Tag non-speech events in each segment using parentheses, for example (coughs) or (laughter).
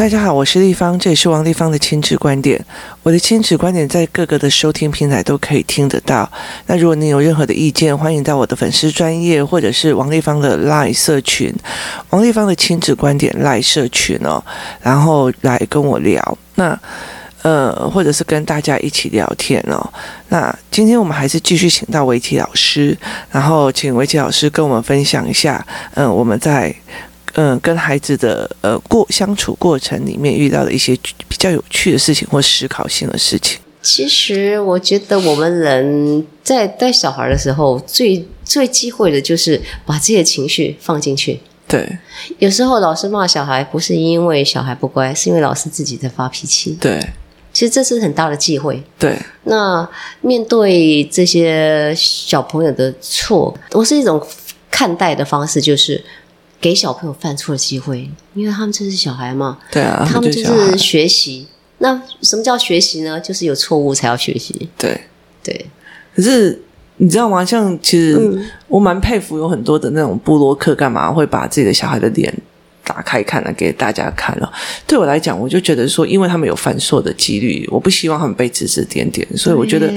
大家好，我是丽芳，这里是王丽芳的亲子观点。我的亲子观点在各个的收听平台都可以听得到。那如果你有任何的意见，欢迎到我的粉丝专业或者是王丽芳的 LINE 社群，王丽芳的亲子观点 LINE 社群哦，然后来跟我聊。那呃，或者是跟大家一起聊天哦。那今天我们还是继续请到围棋老师，然后请围棋老师跟我们分享一下，嗯、我们在。嗯，跟孩子的呃过相处过程里面遇到的一些比较有趣的事情或思考性的事情。其实我觉得我们人在带小孩的时候，最最忌讳的就是把自己的情绪放进去。对，有时候老师骂小孩，不是因为小孩不乖，是因为老师自己在发脾气。对，其实这是很大的忌讳。对，那面对这些小朋友的错，我是一种看待的方式，就是。给小朋友犯错的机会，因为他们就是小孩嘛。对啊，他们就是学习。那什么叫学习呢？就是有错误才要学习。对对。可是你知道吗？像其实我蛮佩服有很多的那种布洛克，干嘛会把自己的小孩的脸打开看了给大家看了？对我来讲，我就觉得说，因为他们有犯错的几率，我不希望他们被指指点点，所以我觉得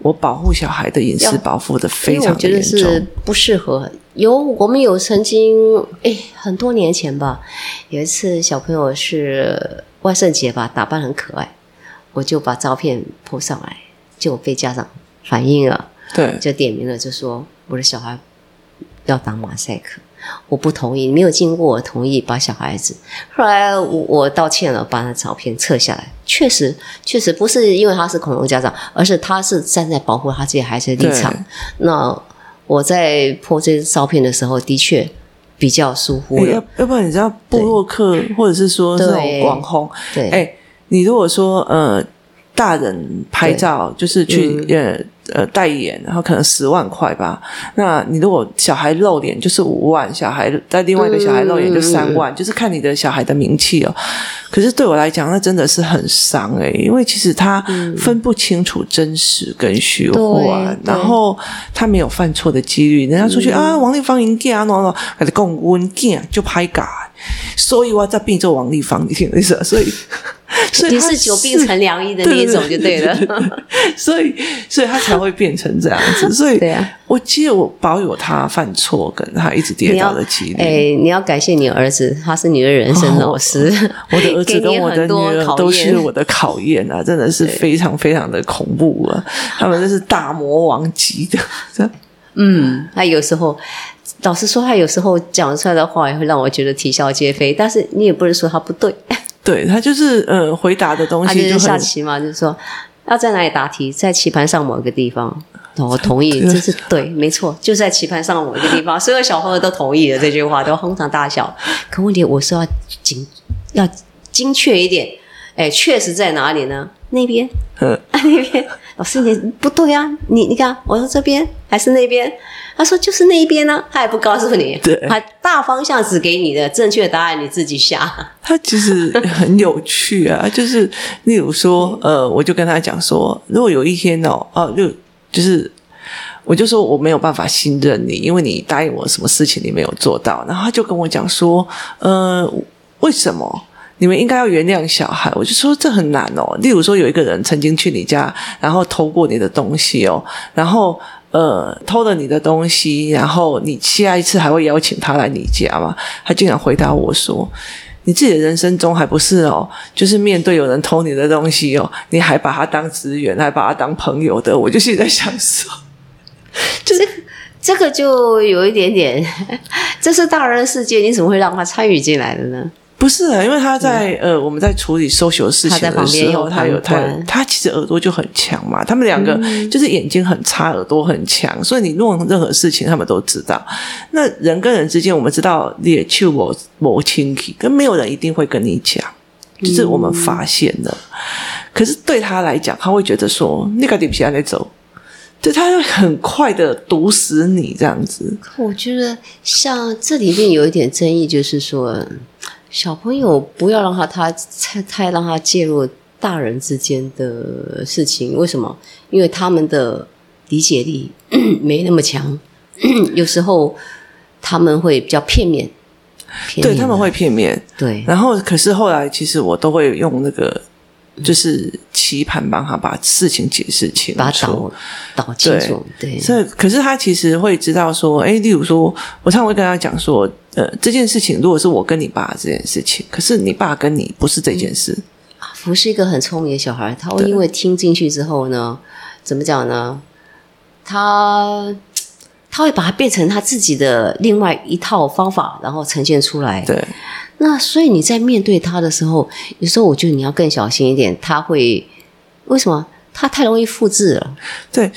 我保护小孩的隐私保护的非常的严重。我觉得是不适合。有我们有曾经哎，很多年前吧，有一次小朋友是万圣节吧，打扮很可爱，我就把照片 po 上来，就被家长反映了，对，就点名了，就说我的小孩要打马赛克，我不同意，没有经过我同意把小孩子，后来我我道歉了，把那照片撤下来，确实确实不是因为他是恐龙家长，而是他是站在保护他自己孩子的立场，那。我在 po 这照片的时候，的确比较疏忽了。要要不然你知道布洛克或者是说这种网红，对，哎，你如果说呃大人拍照就是去呃。嗯呃，代言，然后可能十万块吧。那你如果小孩露脸就是五万，小孩在另外一个小孩露脸就三万，嗯，就是看你的小孩的名气哦。可是对我来讲，那真的是很伤诶，因为其实他分不清楚真实跟虚幻，嗯，然后他没有犯错的几率。人家出去，嗯，啊，王丽芳赢家喏喏，还是讲温家就拍假，所以我在病中王丽芳，你听意思？(laughs) 所以。所以你是久病成良医的那一种就对了，所以所以他才会变成这样子。所以，对啊，我记得我保有他犯错跟他一直跌倒的几率。哎，你要感谢你儿子，他是你的人生老师。哦、我的儿子跟我的女儿都是我的考验啊，真的是非常非常的恐怖啊！他们真是大魔王级的。嗯，他有时候，老实说，他有时候讲出来的话也会让我觉得啼笑皆非。但是你也不能说他不对。(laughs) 对，他就是呃，回答的东西就，就是下棋嘛，就是说要在哪里答题，在棋盘上某一个地方。我同意，这是对，没错，就在棋盘上某一个地方。所有小朋友都同意了这句话，都哄堂大笑。可问题我说要精要精确一点，哎，确实在哪里呢？那边，(laughs) 嗯，啊、(laughs) 那边。老师，你不对啊！你你看，我说这边还是那边？他说就是那一边呢、啊，他也不告诉你，对，他大方向指给你的正确的答案，你自己下。他其实很有趣啊，(laughs) 就是例如说，呃，我就跟他讲说，如果有一天哦，哦、呃，就就是，我就说我没有办法信任你，因为你答应我什么事情你没有做到，然后他就跟我讲说，呃，为什么？你们应该要原谅小孩，我就说这很难哦。例如说，有一个人曾经去你家，然后偷过你的东西哦，然后呃偷了你的东西，然后你下一次还会邀请他来你家吗？他竟然回答我说：“你自己的人生中还不是哦，就是面对有人偷你的东西哦，你还把他当职员，还把他当朋友的。”我就是在想说，(laughs) 就是这个就有一点点，(laughs) 这是大人的世界，你怎么会让他参与进来的呢？不是啊，因为他在、嗯、呃，我们在处理 social 事情的时候，他，他有他他其实耳朵就很强嘛。他们两个就是眼睛很差，耳朵很强，嗯、所以你弄任何事情，他们都知道。那人跟人之间，我们知道也去我我亲戚，跟没有人一定会跟你讲，就是我们发现了。嗯、可是对他来讲，他会觉得说，那个地皮还在走，对他会很快的毒死你这样子。我觉得像这里面有一点争议，就是说。小朋友不要让他他太太让他介入大人之间的事情，为什么？因为他们的理解力 (coughs) 没那么强，(coughs) 有时候他们会比较片面。对他们会片面。对，然后可是后来其实我都会用那个。就是棋盘帮他把事情解释清楚，导导清楚。对，对，所以可是他其实会知道说，哎，例如说，我常常会跟他讲说，呃，这件事情如果是我跟你爸这件事情，可是你爸跟你不是这件事。阿福是一个很聪明的小孩，他会因为听进去之后呢，怎么讲呢？他他会把它变成他自己的另外一套方法，然后呈现出来。对。那所以你在面对他的时候，有时候我觉得你要更小心一点。他会为什么？他太容易复制了。对。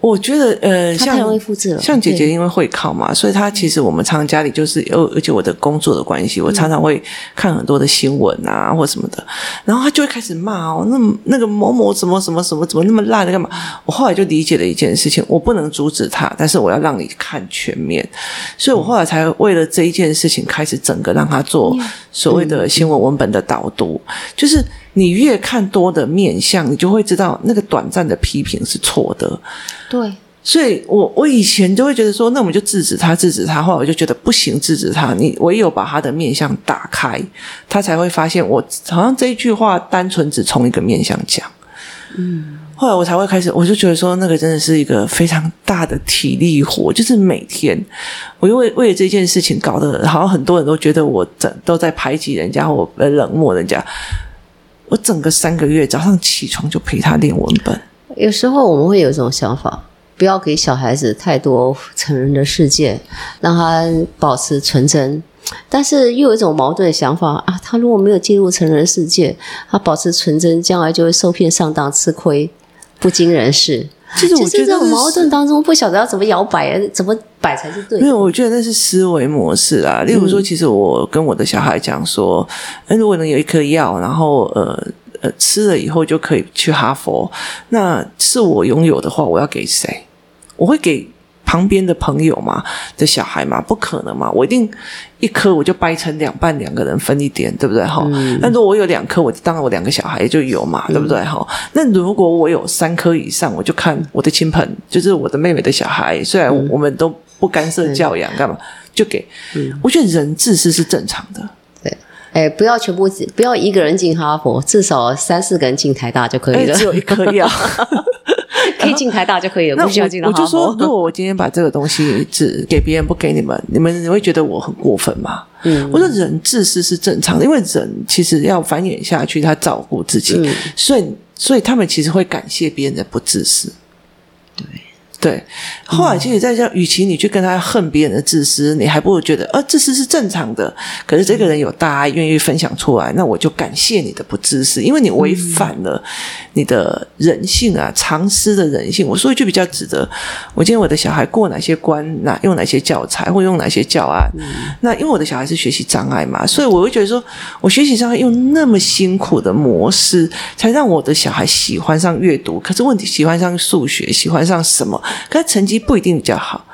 我觉得呃，像太容易复制了。像姐姐因为会考嘛，所以她其实我们常常家里就是，而且我的工作的关系，我常常会看很多的新闻啊或什么的，然后她就会开始骂哦，那那个某某什么什么什么怎么那么烂的干嘛？我后来就理解了一件事情，我不能阻止她，但是我要让你看全面，所以我后来才为了这一件事情开始整个让她做所谓的新闻文本的导读，就是。你越看多的面相，你就会知道那个短暂的批评是错的。对，所以我我以前就会觉得说，那我们就制止他，制止他。后来我就觉得不行，制止他，你唯有把他的面相打开，他才会发现我好像这一句话单纯只从一个面相讲。嗯，后来我才会开始，我就觉得说，那个真的是一个非常大的体力活，就是每天，我因为为了这件事情搞得，好像很多人都觉得我整都在排挤人家，或冷漠人家。我整个三个月早上起床就陪他练文本。有时候我们会有一种想法，不要给小孩子太多成人的世界，让他保持纯真。但是又有一种矛盾的想法啊，他如果没有进入成人世界，他保持纯真，将来就会受骗上当吃亏，不经人事。其实我觉得这种矛盾当中，不晓得要怎么摇摆，怎么摆才是对的。没有，我觉得那是思维模式啦。例如说，其实我跟我的小孩讲说，如果能有一颗药，然后呃呃吃了以后就可以去哈佛，那是我拥有的话，我要给谁？我会给。旁边的朋友嘛，的小孩嘛，不可能嘛！我一定一颗我就掰成两半，两个人分一点，对不对？哈、嗯，那如果我有两颗，我当然我两个小孩就有嘛，对不对？哈、嗯，那如果我有三颗以上，我就看我的亲朋，就是我的妹妹的小孩，虽然我们都不干涉教养，干嘛就给、嗯。我觉得人自私是正常的。对，哎，不要全部，不要一个人进哈佛，至少三四个人进台大就可以了。只有一颗药。(laughs) 可以进台大就可以了，不需要进。我就说，如果我今天把这个东西只给别人，不给你们，(laughs) 你们你会觉得我很过分吗？嗯，我说人自私是正常的，因为人其实要繁衍下去，他照顾自己，嗯、所以所以他们其实会感谢别人的不自私。对。后来其实在这，与其你去跟他恨别人的自私，你还不如觉得，呃，自私是正常的。可是这个人有大爱，愿意分享出来，那我就感谢你的不自私，因为你违反了你的人性啊，常识的人性。我说一句比较值得，我今天我的小孩过哪些关，哪用哪些教材，或用哪些教案，那因为我的小孩是学习障碍嘛，所以我会觉得说，我学习障碍用那么辛苦的模式，才让我的小孩喜欢上阅读。可是问题，喜欢上数学，喜欢上什么？可是成绩不一定比较好。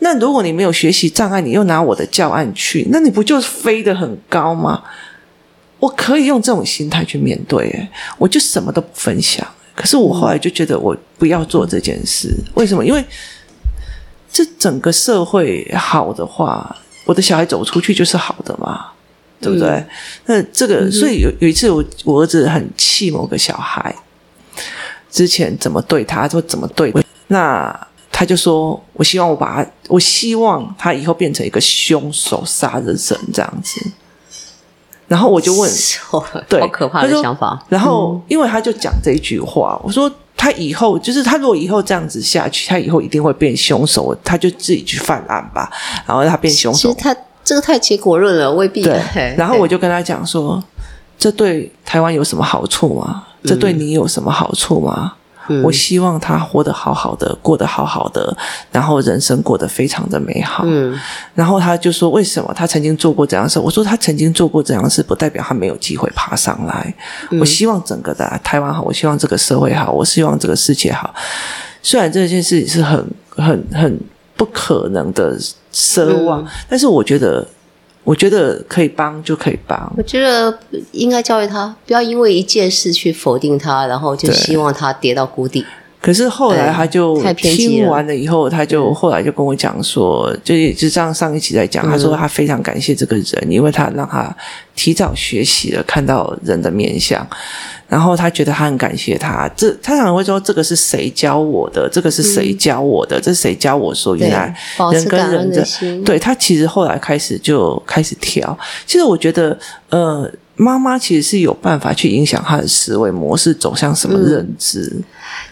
那如果你没有学习障碍，你又拿我的教案去，那你不就飞得很高吗？我可以用这种心态去面对，诶，我就什么都不分享。可是我后来就觉得，我不要做这件事。为什么？因为这整个社会好的话，我的小孩走出去就是好的嘛，对不对？嗯、那这个，所以有有一次我，我我儿子很气某个小孩。之前怎么对他，说怎么对。那他就说：“我希望我把他，我希望他以后变成一个凶手，杀人神这样子。”然后我就问：“对，好可怕的想法。”然后因为他就讲这一句话，我说：“他以后就是他，如果以后这样子下去，他以后一定会变凶手，他就自己去犯案吧。”然后他变凶手，其实他这个太结果论了，未必。对。然后我就跟他讲说：“这对台湾有什么好处吗？”这对你有什么好处吗？嗯，我希望他活得好好的，过得好好的，然后人生过得非常的美好。嗯，然后他就说：“为什么他曾经做过这样的事？”我说：“他曾经做过这样的事，不代表他没有机会爬上来。嗯，我希望整个的台湾好，我希望这个社会好，我希望这个世界好。虽然这件事情是很、很、很不可能的奢望，嗯，但是我觉得。”我觉得可以帮就可以帮。我觉得应该教育他，不要因为一件事去否定他，然后就希望他跌到谷底。可是后来他就听完了以后，他就嗯、后来就跟我讲说，就也就这样上一期在讲，他说他非常感谢这个人，嗯、因为他让他提早学习了看到人的面相，然后他觉得他很感谢他。这他常常会说，这个是谁教我的？这个是谁教我的？嗯、这是谁教我说原来人跟人的，的对他其实后来开始就开始调。其实我觉得，呃。妈妈其实是有办法去影响他的思维模式走向什么认知。嗯、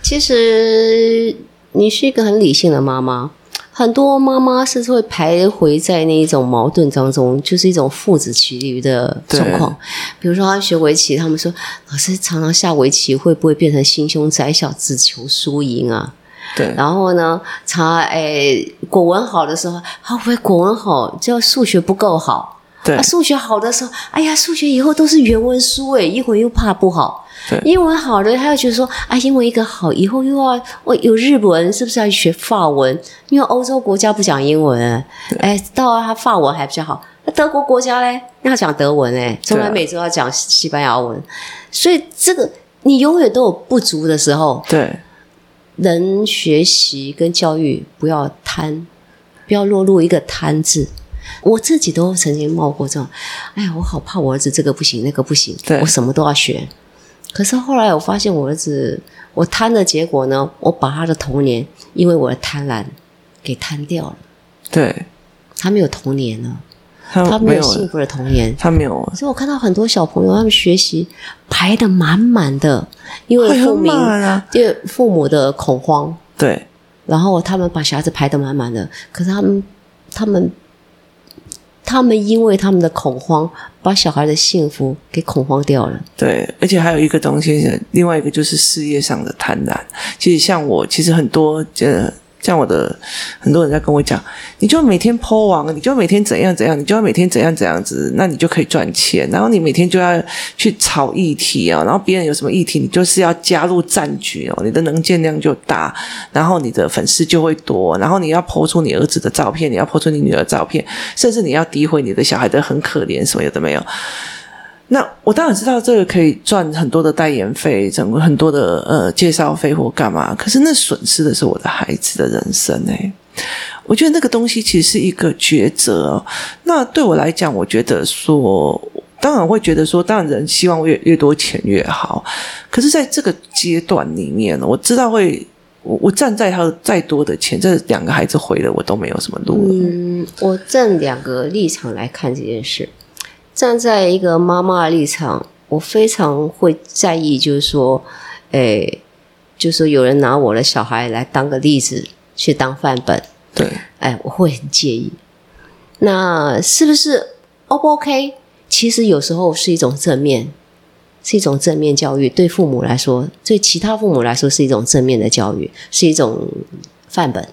其实你是一个很理性的妈妈，很多妈妈是会徘徊在那一种矛盾当中，就是一种父子骑驴的状况。比如说，他学围棋，他们说老师常常下围棋，会不会变成心胸窄小，只求输赢啊？对。然后呢，常哎国文好的时候，会不会国文好，就数学不够好？对啊，数学好的时候，哎呀，数学以后都是原文书诶，一会又怕不好。对，英文好的，他又觉得说，啊，英文一个好，以后又要我有日文，是不是要学法文？因为欧洲国家不讲英文，哎，到他法文还比较好。那德国国家嘞，要讲德文诶，中南美洲要讲西班牙文。所以这个你永远都有不足的时候。对，人学习跟教育不要贪，不要落入一个贪字。我自己都曾经冒过这种，哎呀，我好怕我儿子这个不行，那个不行，我什么都要学。可是后来我发现，我儿子我贪的结果呢，我把他的童年因为我的贪婪给贪掉了。对，他没有童年了，他没有，他没有幸福的童年，他没有。所以我看到很多小朋友，他们学习排得满满的，因为父母因为父母的恐慌，对，然后他们把小孩子排得满满的，可是他们他们。他们因为他们的恐慌，把小孩的幸福给恐慌掉了。对，而且还有一个东西，另外一个就是事业上的贪婪。其实像我，其实很多呃。像我的很多人在跟我讲，你就每天抛网，你就每天怎样怎样，你就要每天怎样怎样子，那你就可以赚钱。然后你每天就要去炒议题啊，然后别人有什么议题，你就是要加入战局哦，你的能见量就大，然后你的粉丝就会多，然后你要抛出你儿子的照片，你要抛出你女儿的照片，甚至你要诋毁你的小孩的很可怜，什么有的没有。那我当然知道这个可以赚很多的代言费，整个很多的呃介绍费或干嘛，可是那损失的是我的孩子的人生诶。我觉得那个东西其实是一个抉择。那对我来讲，我觉得说，当然会觉得说，当然人希望越越多钱越好。可是在这个阶段里面，我知道会我我站在他再多的钱，这两个孩子毁了，我都没有什么路。嗯，我站两个立场来看这件事。站在一个妈妈的立场，我非常会在意，就是说，诶，就是说有人拿我的小孩来当个例子，去当范本，对，哎，我会很介意。那是不是 O 不 OK？其实有时候是一种正面，是一种正面教育，对父母来说，对其他父母来说是一种正面的教育，是一种范本。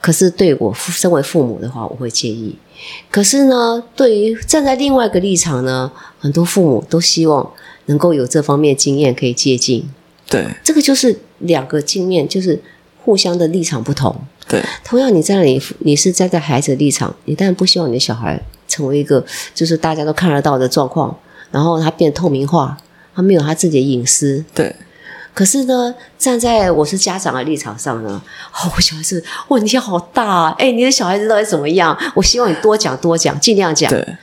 可是对我身为父母的话，我会介意。可是呢，对于站在另外一个立场呢，很多父母都希望能够有这方面经验可以借鉴。对，这个就是两个镜面，就是互相的立场不同。对，同样你在那里，你是站在孩子的立场，你当然不希望你的小孩成为一个就是大家都看得到的状况，然后他变透明化，他没有他自己的隐私。对。可是呢，站在我是家长的立场上呢，哦，我小孩子问题好大啊！哎，你的小孩子到底怎么样？我希望你多讲多讲，尽量讲。对。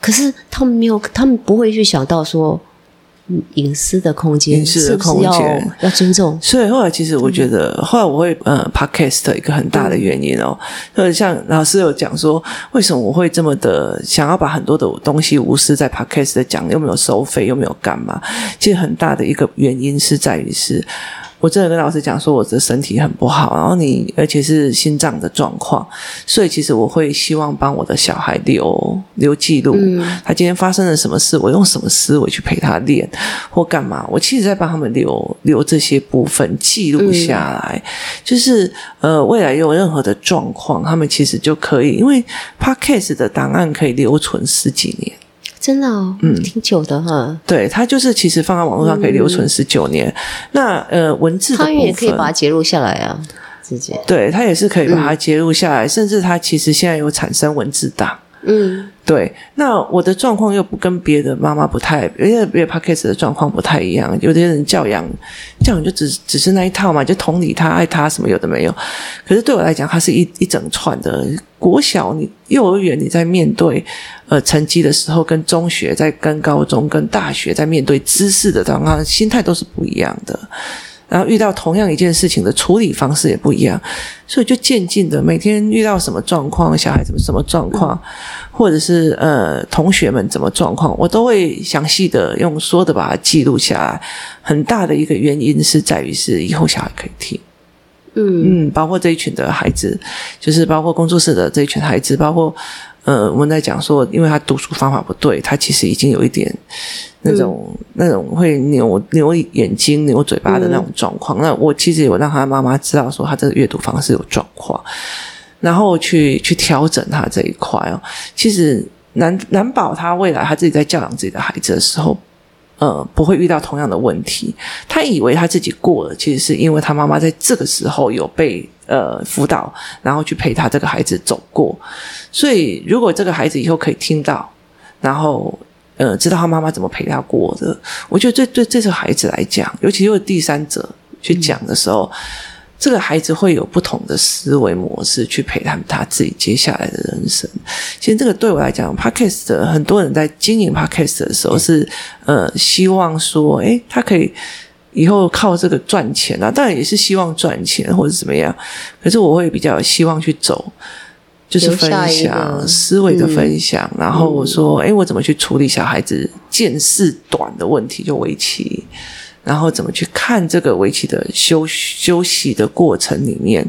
可是他们没有，他们不会去想到说。隐私的空间，隐私的空间要，要尊重。所以后来，其实我觉得，后来我会呃，podcast 一个很大的原因哦，就是像老师有讲说，为什么我会这么的想要把很多的东西无私在 podcast 讲，又没有收费，又没有干嘛？其实很大的一个原因是在于是。我真的跟老师讲说，我的身体很不好，然后你而且是心脏的状况，所以其实我会希望帮我的小孩留留记录，嗯、他今天发生了什么事，我用什么思维去陪他练或干嘛，我其实在帮他们留留这些部分记录下来，嗯、就是呃未来有任何的状况，他们其实就可以，因为 Podcast 的档案可以留存十几年。真的哦，嗯，挺久的哈。对，它就是其实放在网络上可以留存十九年。嗯、那呃，文字它也可以把它截录下来啊，直接。对，它也是可以把它截录下来，嗯、甚至它其实现在有产生文字档。嗯，对。那我的状况又不跟别的妈妈不太，因为别的 Podcast 的状况不太一样。有的人教养教养就只只是那一套嘛，就同理他爱他什么有的没有。可是对我来讲，它是一一整串的。国小你幼儿园你在面对呃成绩的时候，跟中学在跟高中跟大学在面对知识的状况，心态都是不一样的。然后遇到同样一件事情的处理方式也不一样，所以就渐进的每天遇到什么状况，小孩子什么状况，或者是呃同学们怎么状况，我都会详细的用说的把它记录下来。很大的一个原因是在于是以后小孩可以听，嗯。嗯，包括这一群的孩子，就是包括工作室的这一群孩子，包括呃我们在讲说，因为他读书方法不对，他其实已经有一点。那种、嗯、那种会扭扭眼睛、扭嘴巴的那种状况，嗯、那我其实有让他妈妈知道说他这个阅读方式有状况，然后去去调整他这一块哦。其实难难保他未来他自己在教养自己的孩子的时候，呃，不会遇到同样的问题。他以为他自己过了，其实是因为他妈妈在这个时候有被呃辅导，然后去陪他这个孩子走过。所以如果这个孩子以后可以听到，然后。呃，知道他妈妈怎么陪他过的，我觉得对对这个孩子来讲，尤其是第三者去讲的时候，嗯、这个孩子会有不同的思维模式去陪他们他自己接下来的人生。其实这个对我来讲，Podcast 的很多人在经营 Podcast 的时候是呃希望说，诶，他可以以后靠这个赚钱啊，当然也是希望赚钱或者怎么样。可是我会比较希望去走。就是分享思维的分享，嗯、然后我说：“哎、嗯，我怎么去处理小孩子见识短的问题？就围棋，然后怎么去看这个围棋的休休息的过程里面？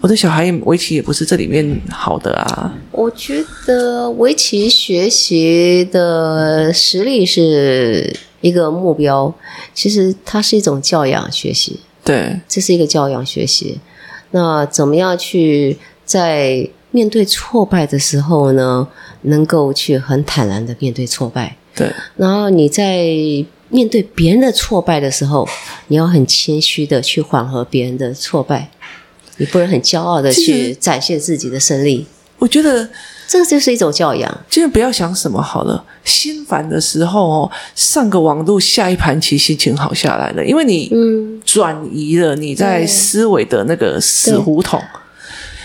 我的小孩围棋也不是这里面好的啊。我觉得围棋学习的实力是一个目标，其实它是一种教养学习。对，这是一个教养学习。那怎么样去在？面对挫败的时候呢，能够去很坦然的面对挫败。对。然后你在面对别人的挫败的时候，你要很谦虚的去缓和别人的挫败，你不能很骄傲的去展现自己的胜利。我觉得这就是一种教养。就是不要想什么好了，心烦的时候哦，上个网路下一盘棋，心情好下来了，因为你嗯转移了你在思维的那个死胡同。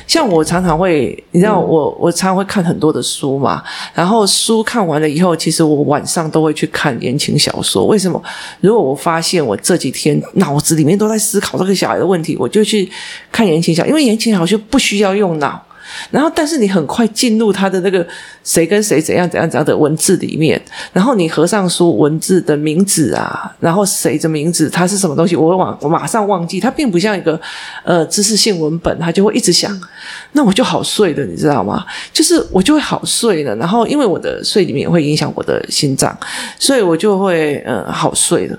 像我常常会，你知道我我常常会看很多的书嘛，然后书看完了以后，其实我晚上都会去看言情小说。为什么？如果我发现我这几天脑子里面都在思考这个小孩的问题，我就去看言情小说，因为言情小说不需要用脑。然后，但是你很快进入他的那个谁跟谁怎样怎样怎样的文字里面，然后你合上书文字的名字啊，然后谁的名字，它是什么东西，我会忘，我马上忘记。它并不像一个呃知识性文本，它就会一直想，那我就好睡的，你知道吗？就是我就会好睡的。然后因为我的睡里面也会影响我的心脏，所以我就会呃好睡的。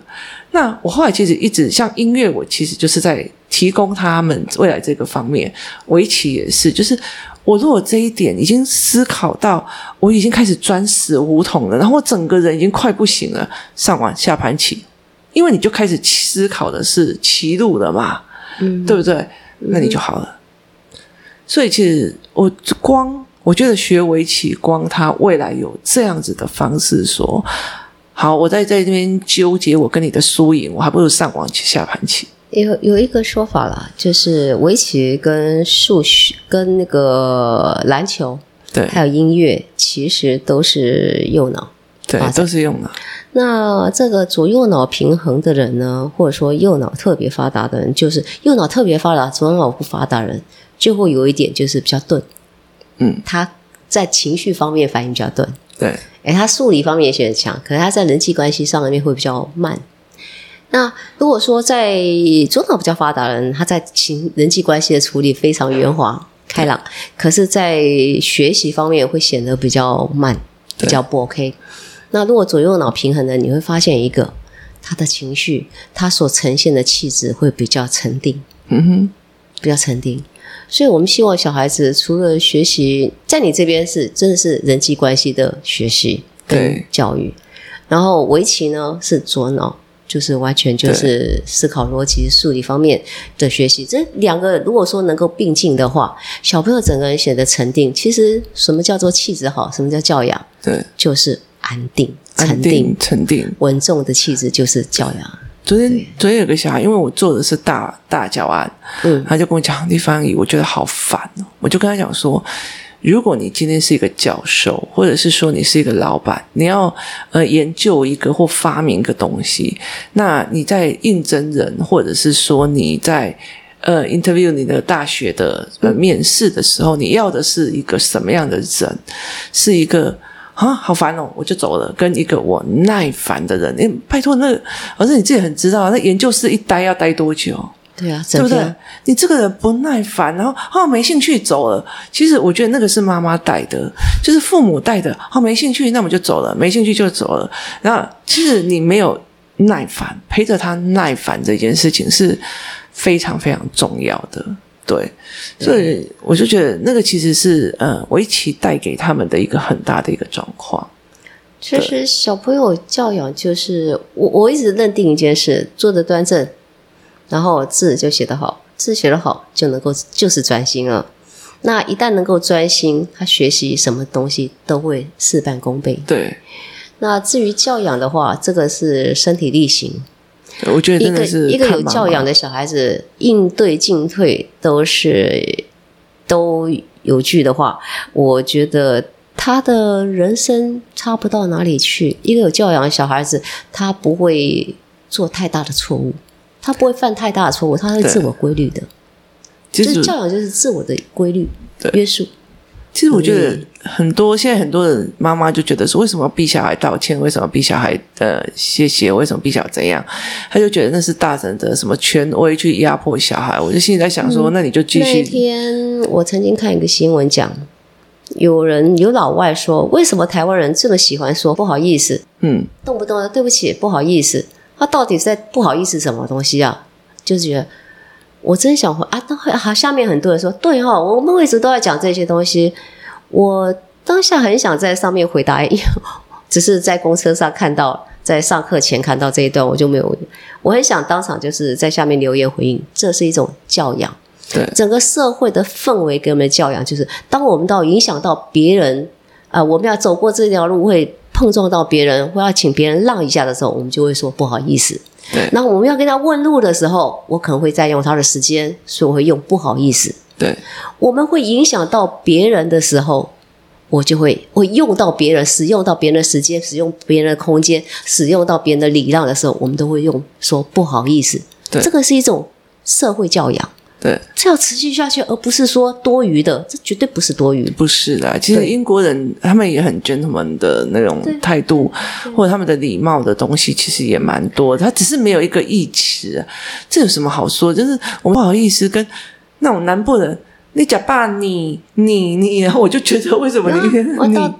那我后来其实一直像音乐，我其实就是在提供他们未来这个方面，围棋也是，就是我如果这一点已经思考到，我已经开始钻死胡同了，然后我整个人已经快不行了，上完下盘棋，因为你就开始思考的是棋路了嘛，嗯，对不对？那你就好了。所以其实我光我觉得学围棋，光他未来有这样子的方式说。好，我在在这边纠结我跟你的输赢，我还不如上网去下盘棋。有有一个说法啦，就是围棋跟数学、跟那个篮球，对，还有音乐，其实都是右脑，对，都是右脑。那这个左右脑平衡的人呢，或者说右脑特别发达的人，就是右脑特别发达，左脑不发达人，就会有一点就是比较钝。嗯，他在情绪方面反应比较钝。对。诶，他数理方面也显得强，可是他在人际关系上面会比较慢。那如果说在左脑比较发达的人，他在情人际关系的处理非常圆滑开朗，可是，在学习方面会显得比较慢，比较不 OK。那如果左右脑平衡的，你会发现一个，他的情绪，他所呈现的气质会比较沉定，嗯哼，比较沉定。所以我们希望小孩子除了学习，在你这边是真的是人际关系的学习跟教育，然后围棋呢是左脑就是完全就是思考逻辑、数理方面的学习。这两个如果说能够并进的话，小朋友整个人显得沉定。其实什么叫做气质好？什么叫教养？对，就是安定、沉定、沉定、稳重的气质就是教养。昨天昨天有个小孩，因为我做的是大大教案，嗯，他就跟我讲地方语，我觉得好烦哦。我就跟他讲说。如果你今天是一个教授，或者是说你是一个老板，你要呃研究一个或发明一个东西，那你在应征人，或者是说你在呃 interview 你的大学的呃面试的时候，你要的是一个什么样的人？是一个啊好烦哦，我就走了，跟一个我耐烦的人。诶，拜托，那个而且你自己很知道，那研究室一待要待多久？对啊，对不对？你这个人不耐烦，然后哦没兴趣走了。其实我觉得那个是妈妈带的，就是父母带的。哦没兴趣，那么就走了，没兴趣就走了。然后其实你没有耐烦，陪着他耐烦这件事情是非常非常重要的。对，所以我就觉得那个其实是呃围棋带给他们的一个很大的一个状况。其实小朋友教养就是我我一直认定一件事：坐得端正。然后字就写得好，字写得好就能够就是专心了。那一旦能够专心，他学习什么东西都会事半功倍。对。那至于教养的话，这个是身体力行。我觉得真的是一个一个有教养的小孩子，应对进退都是都有据的话，我觉得他的人生差不到哪里去。一个有教养的小孩子，他不会做太大的错误。他不会犯太大的错误，他是自我规律的。其实就是教养就是自我的规律约束。其实我觉得很多现在很多的妈妈就觉得说，为什么要逼小孩道歉？为什么逼小孩呃谢谢？为什么逼小孩怎样？他就觉得那是大人的什么权威去压迫小孩。我就心里在想说，嗯、那你就继续。那天我曾经看一个新闻讲，有人有老外说，为什么台湾人这么喜欢说不好意思？嗯，动不动的对不起，不好意思。他到底在不好意思什么东西啊？就是觉得我真想回啊，当好下面很多人说对哈、哦，我们一直都在讲这些东西。我当下很想在上面回答，因为 (laughs) 只是在公车上看到，在上课前看到这一段，我就没有。我很想当场就是在下面留言回应，这是一种教养。对，整个社会的氛围给我们的教养，就是当我们到影响到别人啊、呃，我们要走过这条路会。碰撞到别人或要请别人让一下的时候，我们就会说不好意思。对。那我们要跟他问路的时候，我可能会占用他的时间，所以我会用不好意思。对。我们会影响到别人的时候，我就会会用到别人，使用到别人的时间，使用别人的空间，使用到别人的礼让的时候，我们都会用说不好意思。对。这个是一种社会教养。对，这要持续下去，而不是说多余的，这绝对不是多余。不是的，其实英国人他们也很 gentleman 的那种态度，或者他们的礼貌的东西，其实也蛮多的。他只是没有一个义词，这有什么好说？就是我不好意思跟那种南部人，你假扮，你你你，然后我就觉得为什么你、啊、(laughs) 你。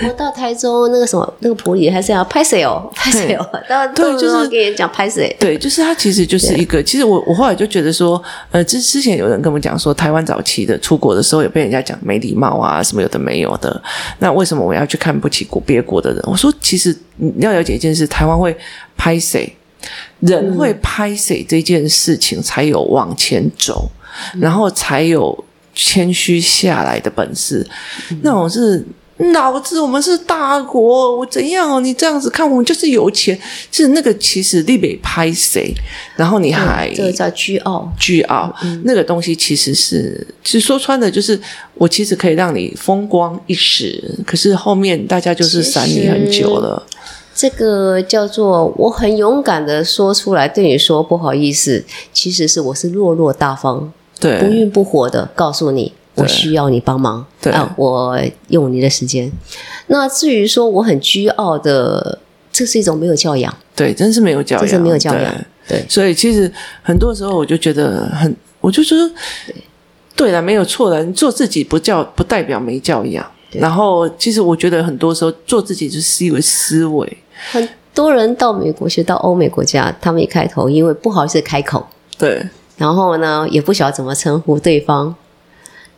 我到台中那个什么那个普里还是要拍谁哦，拍谁哦，到对，就是跟人讲拍谁。对，就是他其实就是一个，其实我我后来就觉得说，呃，之之前有人跟我们讲说，台湾早期的出国的时候，有被人家讲没礼貌啊，什么有的没有的。那为什么我要去看不起国别国的人？我说，其实你要了解一件事，台湾会拍谁，人会拍谁这件事情才有往前走，嗯、然后才有谦虚下来的本事。嗯、那种是。脑子，我们是大国，我怎样哦？你这样子看，我们就是有钱，是那个其实你没拍谁，然后你还这个叫倨傲，倨傲，嗯、那个东西其实是，其实说穿的就是，我其实可以让你风光一时，可是后面大家就是闪你很久了。这个叫做我很勇敢的说出来，对你说不好意思，其实是我是落落大方，对，不孕不火的告诉你。我需要你帮忙，对啊，我用你的时间。那至于说我很倨傲的，这是一种没有教养，对，真是没有教养，这是没有教养，对。对，所以其实很多时候我就觉得很，我就说，对，对了，没有错了，你做自己不教，不代表没教养。然后，其实我觉得很多时候做自己就是一个思维。很多人到美国去，到欧美国家，他们一开头因为不好意思开口，对，然后呢，也不晓得怎么称呼对方。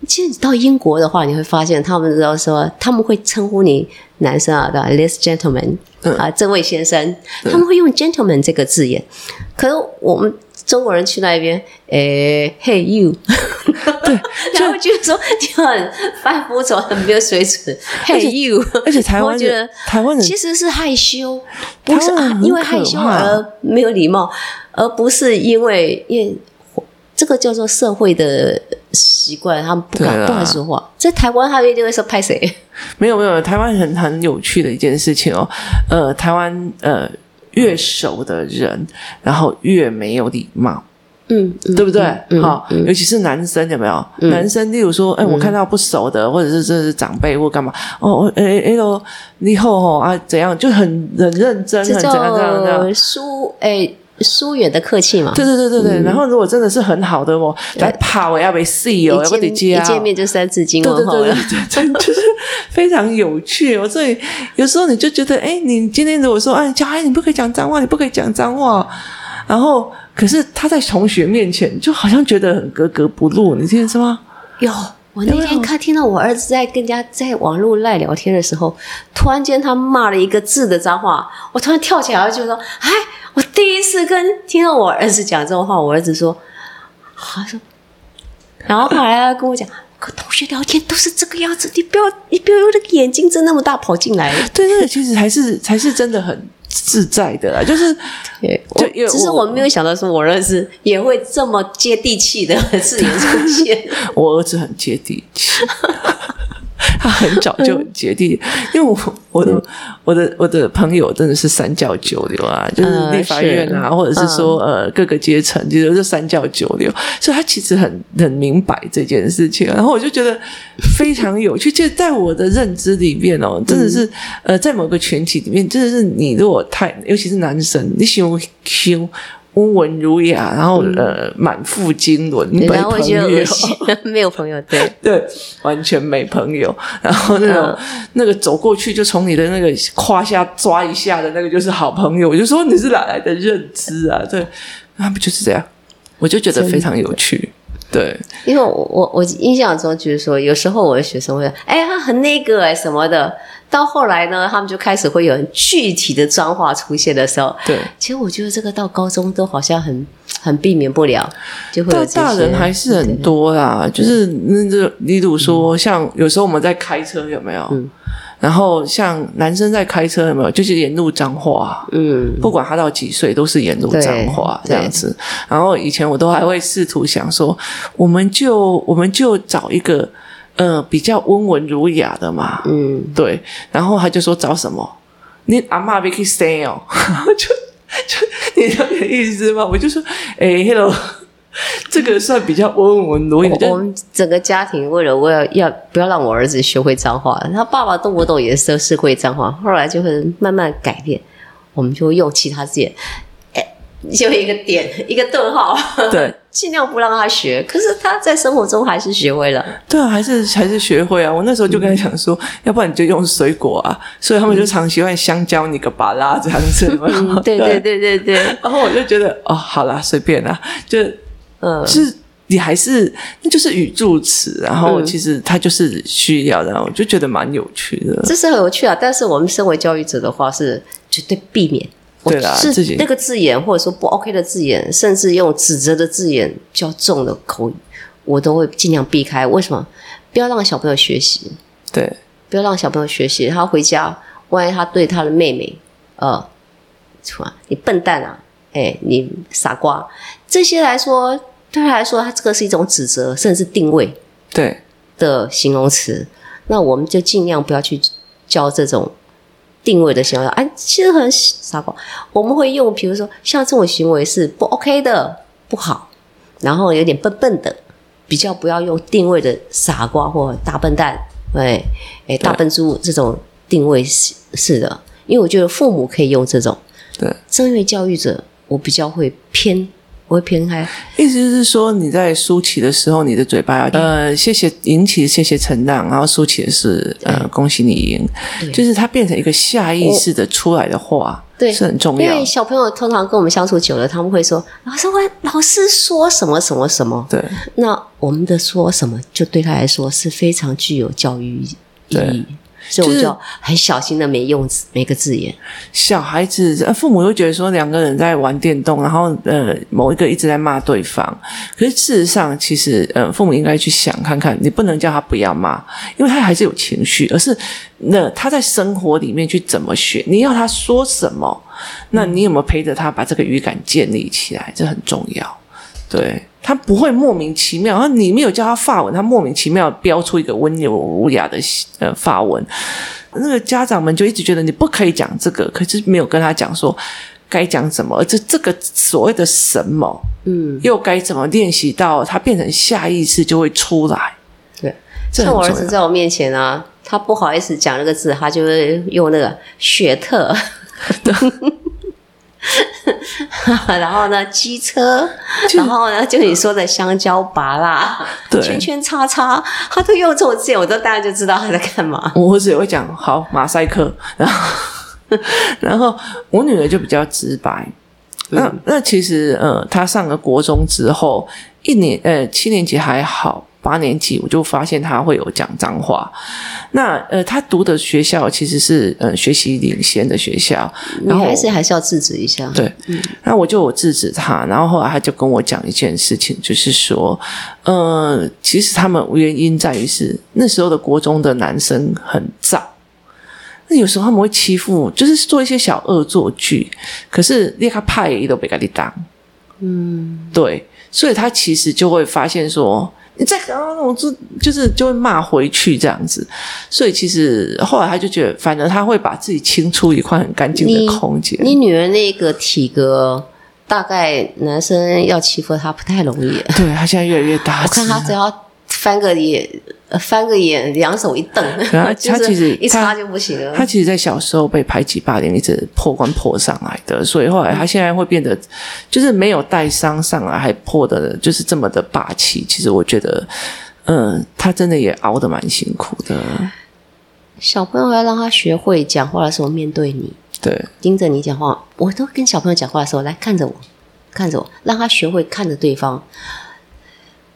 其实你到英国的话，你会发现他们都说他们会称呼你男生啊，对吧？This gentleman，啊，这位先生，他们会用 gentleman 这个字眼。可是我们中国人去那边，诶，Hey you，(laughs) 对，(laughs) 然后觉得说你很犯不着，很没有水准。Hey you，而且台湾觉得台湾人其实是害羞，不是啊，因为害羞而没有礼貌，而不是因为因为。这个叫做社会的习惯，他们不敢不敢说话。在台湾，他们一定会说拍谁？没有没有，台湾很很有趣的一件事情哦。呃，台湾呃越熟的人，然后越没有礼貌，嗯，对不对？好、尤其是男生有没有？嗯、男生，例如说，哎，我看到不熟的，或者是这是长辈或干嘛？哦，哎哎喽，你好哦啊，怎样？就很很认真，很怎样怎样怎样？书哎。疏远的客气嘛，对对对对对、嗯。然后如果真的是很好的哦，来跑我要被 see 哦，要不得接啊。一见面就三字经对对对对，对 (laughs) 就是非常有趣哦。所以有时候你就觉得，哎，你今天如果说，哎，小孩你不可以讲脏话，你不可以讲脏话。然后可是他在同学面前就好像觉得很格格不入，你听是吗？有，我那天看听到我儿子在跟人家在网络赖聊天的时候，突然间他骂了一个字的脏话，我突然跳起来就说，哎。我第一次跟听到我儿子讲这种话，我儿子说：“他说，然后后来他跟我讲，跟同学聊天都是这个样子，你不要，你不要用那个眼睛睁那么大跑进来。” (laughs) 对，那个其实还是才是真的很自在的啦，就是对，就只是我没有想到说我儿子也会这么接地气的字眼出现。我儿子很接地气。他很早就决定，因为我我的、嗯、我的我的朋友真的是三教九流啊，就是立法院啊，或者是说、嗯、呃各个阶层，就是三教九流，所以他其实很很明白这件事情。然后我就觉得非常有趣，就在我的认知里面哦，真的是、嗯、呃在某个群体里面，真的是你如果太尤其是男生，你喜欢修。温文儒雅，然后、嗯、呃，满腹经纶，没朋友，(laughs) 没有朋友，对 (laughs) 对，完全没朋友。然后那种、嗯、那个走过去就从你的那个胯下抓一下的那个就是好朋友。我就说你是哪来的认知啊？对，那不就是这样？我就觉得非常有趣。对，因为我我我印象中就是说，有时候我的学生会说，哎，他很那个哎什么的。到后来呢，他们就开始会有很具体的脏话出现的时候。对，其实我觉得这个到高中都好像很 (coughs) 很避免不了，就会。大人还是很多啦，就是那这，例如说，像有时候我们在开车有没有？嗯。然后像男生在开车有没有？就是沿路脏话。嗯。不管他到几岁，都是沿路脏话这样子。然后以前我都还会试图想说，我们就我们就找一个。呃，比较温文儒雅的嘛，嗯，对。然后他就说找什么？你阿嬷别去生哦，(laughs) 就就你有点意思吗？我就说，哎，hello，(laughs) 这个算比较温文儒雅。我们整个家庭为了我要要不要让我儿子学会脏话，他爸爸动不动也是是会脏话，后来就会慢慢改变，我们就会用其他字眼。就一个点，一个顿号，对，尽量不让他学。可是他在生活中还是学会了。对啊，还是还是学会啊。我那时候就跟他讲说，嗯、要不然你就用水果啊。所以他们就常喜欢香蕉，你个巴拉这样子。嗯、对对对对对。然后我就觉得，哦，好啦，随便啦，就嗯，是你还是那就是语助词，然后其实他就是需要，然后我就觉得蛮有趣的。这是很有趣啊，但是我们身为教育者的话，是绝对避免。对啦，是那个字眼，或者说不 OK 的字眼，甚至用指责的字眼较重的口语，我都会尽量避开。为什么？不要让小朋友学习。对，不要让小朋友学习。他回家，万一他对他的妹妹，呃，什么？你笨蛋啊！哎，你傻瓜！这些来说，对他来说，他这个是一种指责，甚至定位对的形容词。那我们就尽量不要去教这种。定位的行为，哎，其实很傻瓜。我们会用，比如说像这种行为是不 OK 的，不好，然后有点笨笨的，比较不要用定位的傻瓜或大笨蛋，哎哎大笨猪这种定位是是的，因为我觉得父母可以用这种，对，正因为教育者，我比较会偏。我会偏开，意思是说你在舒起的时候，你的嘴巴要呃，谢谢引起，谢谢承让，然后舒起的是呃，恭喜你赢，就是它变成一个下意识的出来的话。对，是很重要。因为小朋友通常跟我们相处久了，他们会说：“老师，我老师说什么什么什么。”对，那我们的说什么，就对他来说是非常具有教育意义。对所以我就很小心的没用词，每个字眼。小孩子，父母会觉得说两个人在玩电动，然后呃，某一个一直在骂对方。可是事实上，其实呃，父母应该去想看看，你不能叫他不要骂，因为他还是有情绪，而是那他在生活里面去怎么学，你要他说什么，那你有没有陪着他把这个语感建立起来？这很重要。对，他不会莫名其妙，他你没有教他法文，他莫名其妙标出一个温柔儒雅的呃法文，那个家长们就一直觉得你不可以讲这个，可是没有跟他讲说该讲什么，而这这个所谓的什么，嗯，又该怎么练习到他变成下意识就会出来。对，像我儿子在我面前啊，他不好意思讲那个字，他就会用那个雪特。(laughs) (laughs) 然后呢，机车，然后呢，就你说的香蕉拔辣，对，圈圈叉叉，他都用这种字眼，我都大概就知道他在干嘛。我儿子也会讲好马赛克，(laughs) 然后，然后我女儿就比较直白。嗯、那那其实呃，她上了国中之后，一年呃七年级还好。八年级我就发现他会有讲脏话，那呃，他读的学校其实是呃学习领先的学校，然后还是还是要制止一下。对，嗯，那我就有制止他，然后后来他就跟我讲一件事情，就是说，呃，其实他们原因在于是那时候的国中的男生很躁，那有时候他们会欺负，就是做一些小恶作剧，可是连他派也都被给你当，嗯，对，所以他其实就会发现说。你再搞那我就就是就会骂回去这样子，所以其实后来他就觉得，反正他会把自己清出一块很干净的空间。你女儿那个体格，大概男生要欺负她不太容易。对，她现在越来越大，我看她只要翻个眼。翻个眼，两手一瞪，(laughs) (laughs) 他其实一擦就不行了。他其实，在小时候被排挤霸凌，一直破关破上来的，所以后来他现在会变得，就是没有带伤上来，还破的，就是这么的霸气。其实我觉得，嗯，他真的也熬得蛮辛苦的。小朋友要让他学会讲话的时候面对你，对，盯着你讲话。我都跟小朋友讲话的时候，来看着我，看着我，让他学会看着对方。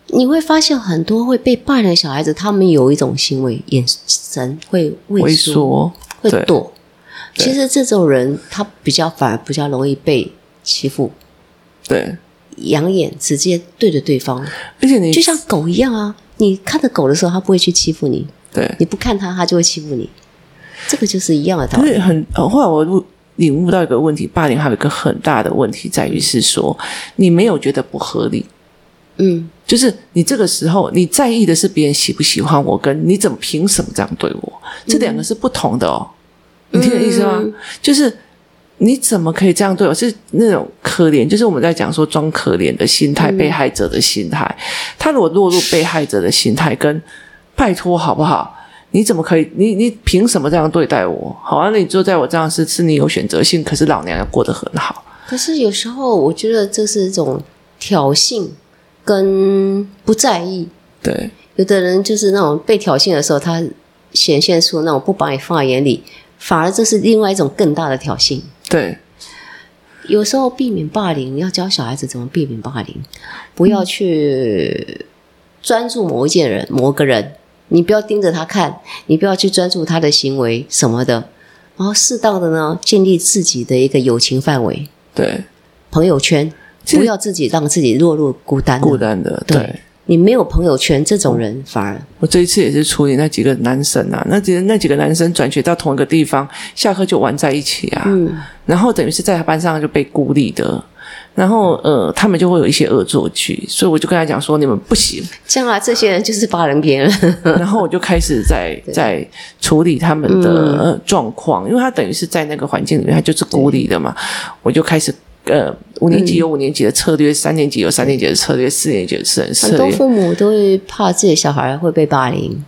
你会发现很多会被霸凌的小孩子，他们有一种行为，眼神会畏缩，缩会躲。其实这种人他比较反而比较容易被欺负。对，仰眼直接对着对方，而且你就像狗一样啊！你看着狗的时候，它不会去欺负你。对，你不看它，它就会欺负你。这个就是一样的道理。很后来我领悟到一个问题，霸凌还有一个很大的问题在于是说，你没有觉得不合理。嗯，就是你这个时候你在意的是别人喜不喜欢我，跟你怎么凭什么这样对我，这两个是不同的哦。嗯、你听我意思吗？嗯、就是你怎么可以这样对我？是那种可怜，就是我们在讲说装可怜的心态，被害者的心态。他如果落入被害者的心态，跟拜托好不好？你怎么可以？你你凭什么这样对待我？好啊，那你坐在我这样是是你有选择性，可是老娘要过得很好。可是有时候我觉得这是一种挑衅。跟不在意，对，有的人就是那种被挑衅的时候，他显现出那种不把你放在眼里，反而这是另外一种更大的挑衅。对，有时候避免霸凌，要教小孩子怎么避免霸凌，不要去专注某一件人、某个人，你不要盯着他看，你不要去专注他的行为什么的，然后适当的呢，建立自己的一个友情范围，对，朋友圈。不要自己让自己落入孤单，孤单的。对，对你没有朋友圈，这种人反而……我这一次也是处理那几个男生啊，那几个那几个男生转学到同一个地方，下课就玩在一起啊。嗯，然后等于是在他班上就被孤立的，然后呃，他们就会有一些恶作剧，所以我就跟他讲说：“你们不行。”这样啊这些人就是霸凌别人。(laughs) 然后我就开始在 (laughs) 在处理他们的、嗯呃、状况，因为他等于是在那个环境里面，他就是孤立的嘛，我就开始。呃，五年级有五年级的策略，嗯、三年级有三年级的策略，四年级有四年级的策略。很多父母都会怕自己的小孩会被霸凌，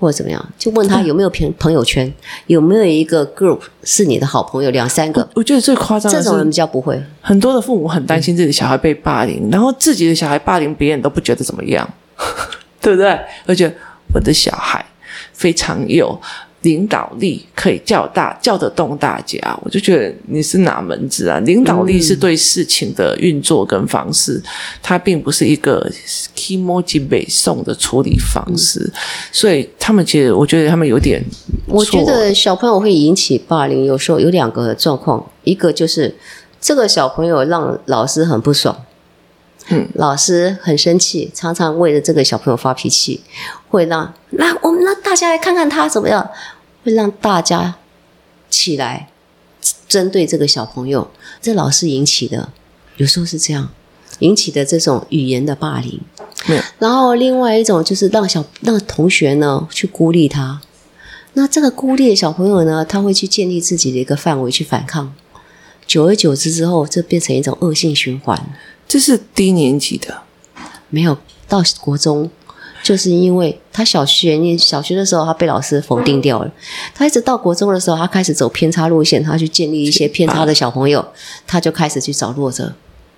或者怎么样，就问他有没有朋朋友圈，嗯、有没有一个 group 是你的好朋友，两三个。我觉得最夸张这种人比较不会。很多的父母很担心自己的小孩被霸凌，嗯、然后自己的小孩霸凌别人都不觉得怎么样，(laughs) 对不对？而且我的小孩非常有。领导力可以叫大叫得动大家，我就觉得你是哪门子啊？领导力是对事情的运作跟方式，嗯、它并不是一个 kimoji 北宋的处理方式，嗯、所以他们其实我觉得他们有点，我觉得小朋友会引起霸凌，有时候有两个状况，一个就是这个小朋友让老师很不爽。嗯，老师很生气，常常为了这个小朋友发脾气，会让那我们让大家来看看他怎么样，会让大家起来针对这个小朋友，这老师引起的，有时候是这样引起的这种语言的霸凌。嗯，然后另外一种就是让小让同学呢去孤立他，那这个孤立的小朋友呢，他会去建立自己的一个范围去反抗，久而久之之后，这变成一种恶性循环。这是低年级的，没有到国中，就是因为他小学念小学的时候，他被老师否定掉了。他一直到国中的时候，他开始走偏差路线，他去建立一些偏差的小朋友，他就开始去找弱者，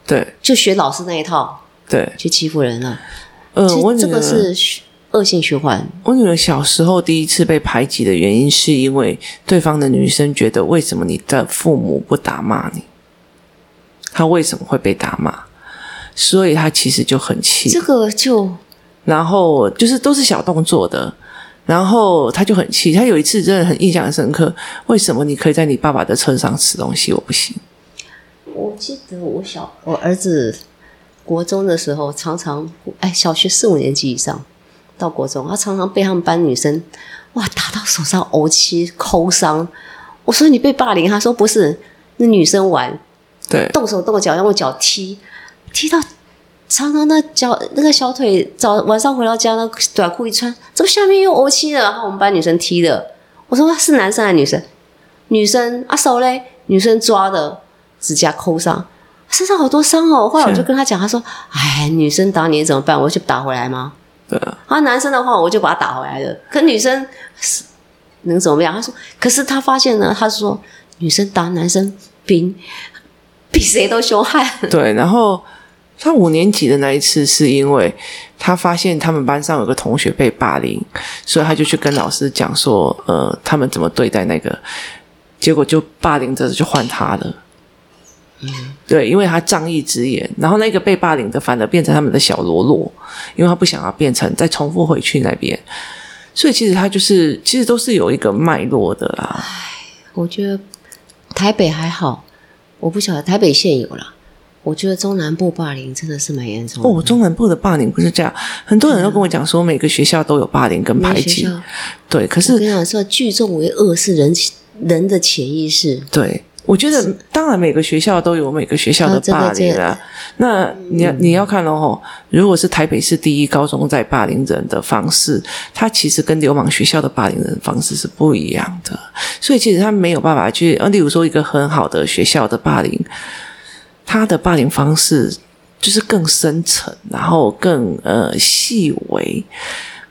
对，就学老师那一套，对，去欺负人了。嗯、呃，我这个是恶性循环。我女儿小时候第一次被排挤的原因，是因为对方的女生觉得，为什么你的父母不打骂你？他为什么会被打骂？所以她其实就很气，这个就，然后就是都是小动作的，然后他就很气。他有一次真的很印象深刻，为什么你可以在你爸爸的车上吃东西，我不行？我记得我小我儿子国中的时候，常常哎，小学四五年级以上到国中，他常常被他们班女生哇打到手上殴七抠伤。我说你被霸凌，他说不是，那女生玩，对，动手动脚用脚踢。踢到常常那脚那个小腿，早晚上回到家，那短裤一穿，怎么下面又怄青了？然后我们班女生踢的，我说是男生还是女生？女生啊手嘞，女生抓的指甲抠伤，身上好多伤哦。后来我就跟他讲，他说：“哎，女生打你怎么办？我就打回来吗？”对啊。然后男生的话，我就把他打回来了。可女生是能怎么样？他说：“可是他发现呢，他说女生打男生比比谁都凶悍。”对，然后。他五年级的那一次，是因为他发现他们班上有个同学被霸凌，所以他就去跟老师讲说：“呃，他们怎么对待那个？”结果就霸凌者就换他了。嗯，对，因为他仗义直言，然后那个被霸凌的反而变成他们的小喽啰，因为他不想要变成再重复回去那边，所以其实他就是其实都是有一个脉络的啦。唉，我觉得台北还好，我不晓得台北县有了。我觉得中南部霸凌真的是蛮严重的。哦，中南部的霸凌不是这样，很多人都跟我讲说，每个学校都有霸凌跟排挤。对，可是我跟你讲说，聚众为恶是人人的潜意识。对，我觉得当然每个学校都有每个学校的霸凌啊。啊那你要你要看哦，如果是台北市第一高中在霸凌人的方式，它其实跟流氓学校的霸凌人方式是不一样的。所以其实他没有办法去，呃，例如说一个很好的学校的霸凌。他的霸凌方式就是更深层，然后更呃细微。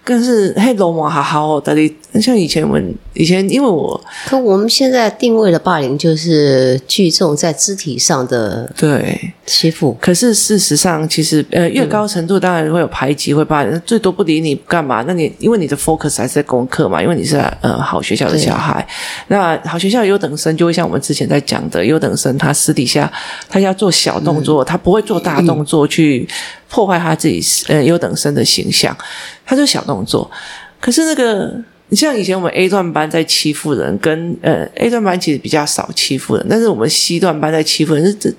更是嘿，龙王好好的，像以前我们以前，因为我可我们现在定位的霸凌就是聚众在肢体上的对欺负。可是事实上，其实呃越高程度当然会有排挤，会霸凌，最多不理你干嘛？那你因为你的 focus 还是在功课嘛，因为你是呃好学校的小孩。那好学校优等生就会像我们之前在讲的，优等生他私底下他要做小动作，嗯、他不会做大动作去。破坏他自己呃优等生的形象，他就小动作。可是那个，你像以前我们 A 段班在欺负人，跟呃 A 段班其实比较少欺负人，但是我们 C 段班在欺负人是这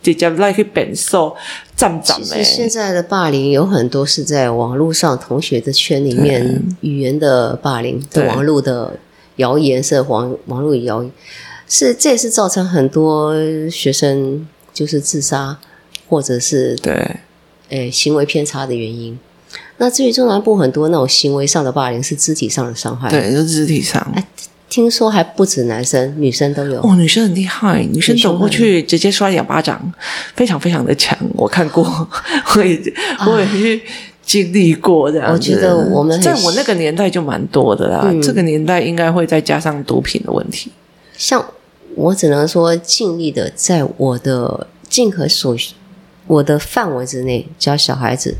这叫 like 本受站长。其实现在的霸凌有很多是在网络上同学的圈里面语言的霸凌，对网络的谣言是网网络谣言，是这也是造成很多学生就是自杀或者是对。诶，行为偏差的原因。那至于中南部很多那种行为上的霸凌，是肢体上的伤害。对，就是肢体上。诶，听说还不止男生，女生都有。哦，女生很厉害，女生走过去直接摔两巴掌，非常非常的强。我看过，(laughs) 我也我也去经历过这样子。我觉得我们在我那个年代就蛮多的啦。嗯，这个年代应该会再加上毒品的问题。像我只能说，尽力的在我的尽可所我的范围之内教小孩子，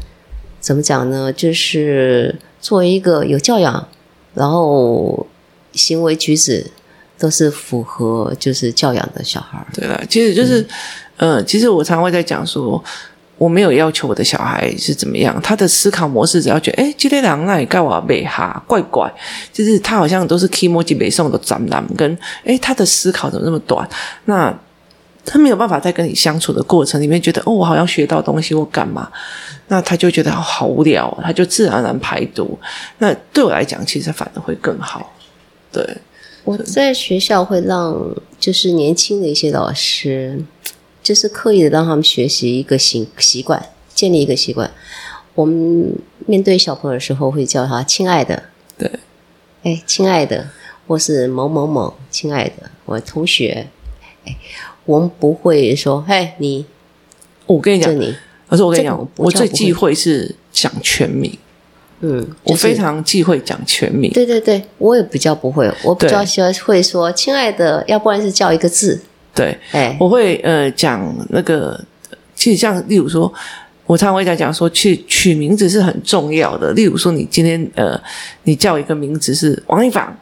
怎么讲呢？就是做一个有教养，然后行为举止都是符合就是教养的小孩。对了，其实就是，嗯、呃，其实我常常会在讲说，我没有要求我的小孩是怎么样，他的思考模式只要觉得，哎，今天两个那里盖瓦贝哈怪怪，就是他好像都是级北宋的展览，跟哎他的思考怎么那么短，那他没有办法在跟你相处的过程里面觉得，哦，我好像学到东西，我干嘛？那他就觉得好无聊，他就自然而然排毒。那对我来讲，其实反而会更好。对，我在学校会让就是年轻的一些老师，就是刻意的让他们学习一个习习惯，建立一个习惯。我们面对小朋友的时候，会叫他“亲爱的”，对，哎，亲爱的，或是某某某，亲爱的，我同学，哎，我们不会说，嘿，你，我跟你讲，你。可是我跟你讲，我，最忌讳是讲全名。嗯，我非常忌讳讲全名。对对对，我也比较不会，我比较喜欢会说“亲爱的”，要不然是叫一个字。对，哎，我会呃讲那个，其实像例如说，我常常会讲讲说，去取名字是很重要的。例如说，你今天呃，你叫一个名字是王一凡，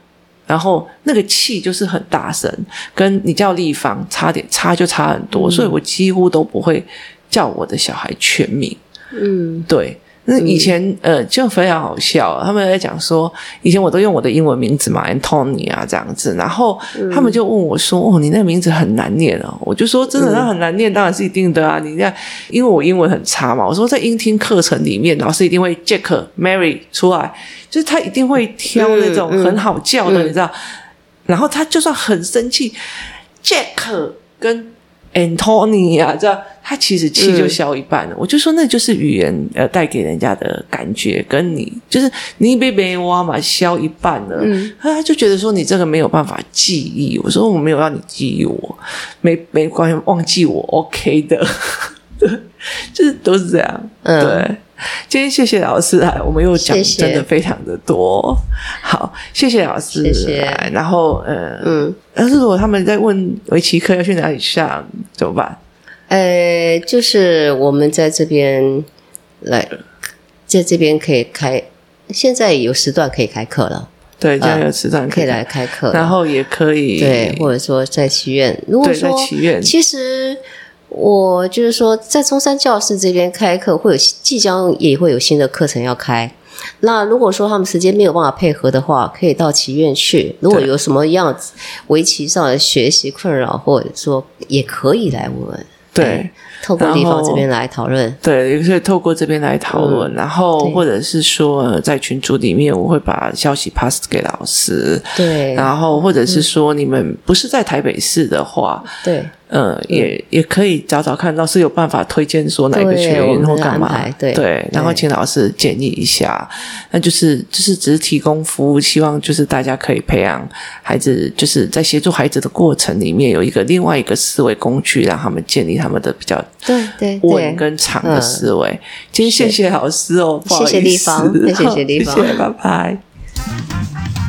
然后那个气就是很大声，跟你叫立方差点差就差很多，嗯，所以我几乎都不会。叫我的小孩全名，嗯，对，那以前、嗯、呃就非常好笑，他们在讲说，以前我都用我的英文名字嘛，Anthony 啊这样子，然后他们就问我说，哦，你那个名字很难念哦，我就说真的，他很难念，当然是一定的啊，你看，因为我英文很差嘛，我说在英听课程里面，老师一定会 Jack、Mary 出来，就是他一定会挑那种很好叫的，嗯嗯、你知道，然后他就算很生气，Jack 跟 Anthony 啊，这样。他其实气就消一半了，嗯，我就说那就是语言呃带给人家的感觉，跟你就是你被别人挖嘛消一半了，嗯，他就觉得说你这个没有办法记忆。我说我没有让你记忆我，没没关系，忘记我 OK 的，对，(laughs) 就是都是这样，嗯，对。(laughs) 今天谢谢老师来，我们又讲真的非常的多。谢谢好，谢谢老师。谢谢。然后呃嗯，但是如果他们在问围棋课要去哪里上，怎么办？呃，就是我们在这边来，在这边可以开，现在有时段可以开课了。对，这样有时段可以，来开课，然后也可以对，或者说在祈愿。如果说其实我就是说，在中山教室这边开课，会有即将也会有新的课程要开。那如果说他们时间没有办法配合的话，可以到棋院去。如果有什么样围棋上的学习困扰，或者说也可以来问。对，透过地方这边来讨论，对，也可以透过这边来讨论，嗯、然后或者是说在群组里面，我会把消息 pass 给老师，对，然后或者是说你们不是在台北市的话，对。呃，也也可以找找看，老师有办法推荐说哪个学员或干嘛，对，对，然后请老师建议一下，那就是就是只是提供服务，希望就是大家可以培养孩子，就是在协助孩子的过程里面有一个另外一个思维工具，让他们建立他们的比较对对稳跟长的思维。今天谢谢老师哦，谢谢地方，谢谢地方，(laughs) 谢谢，拜拜。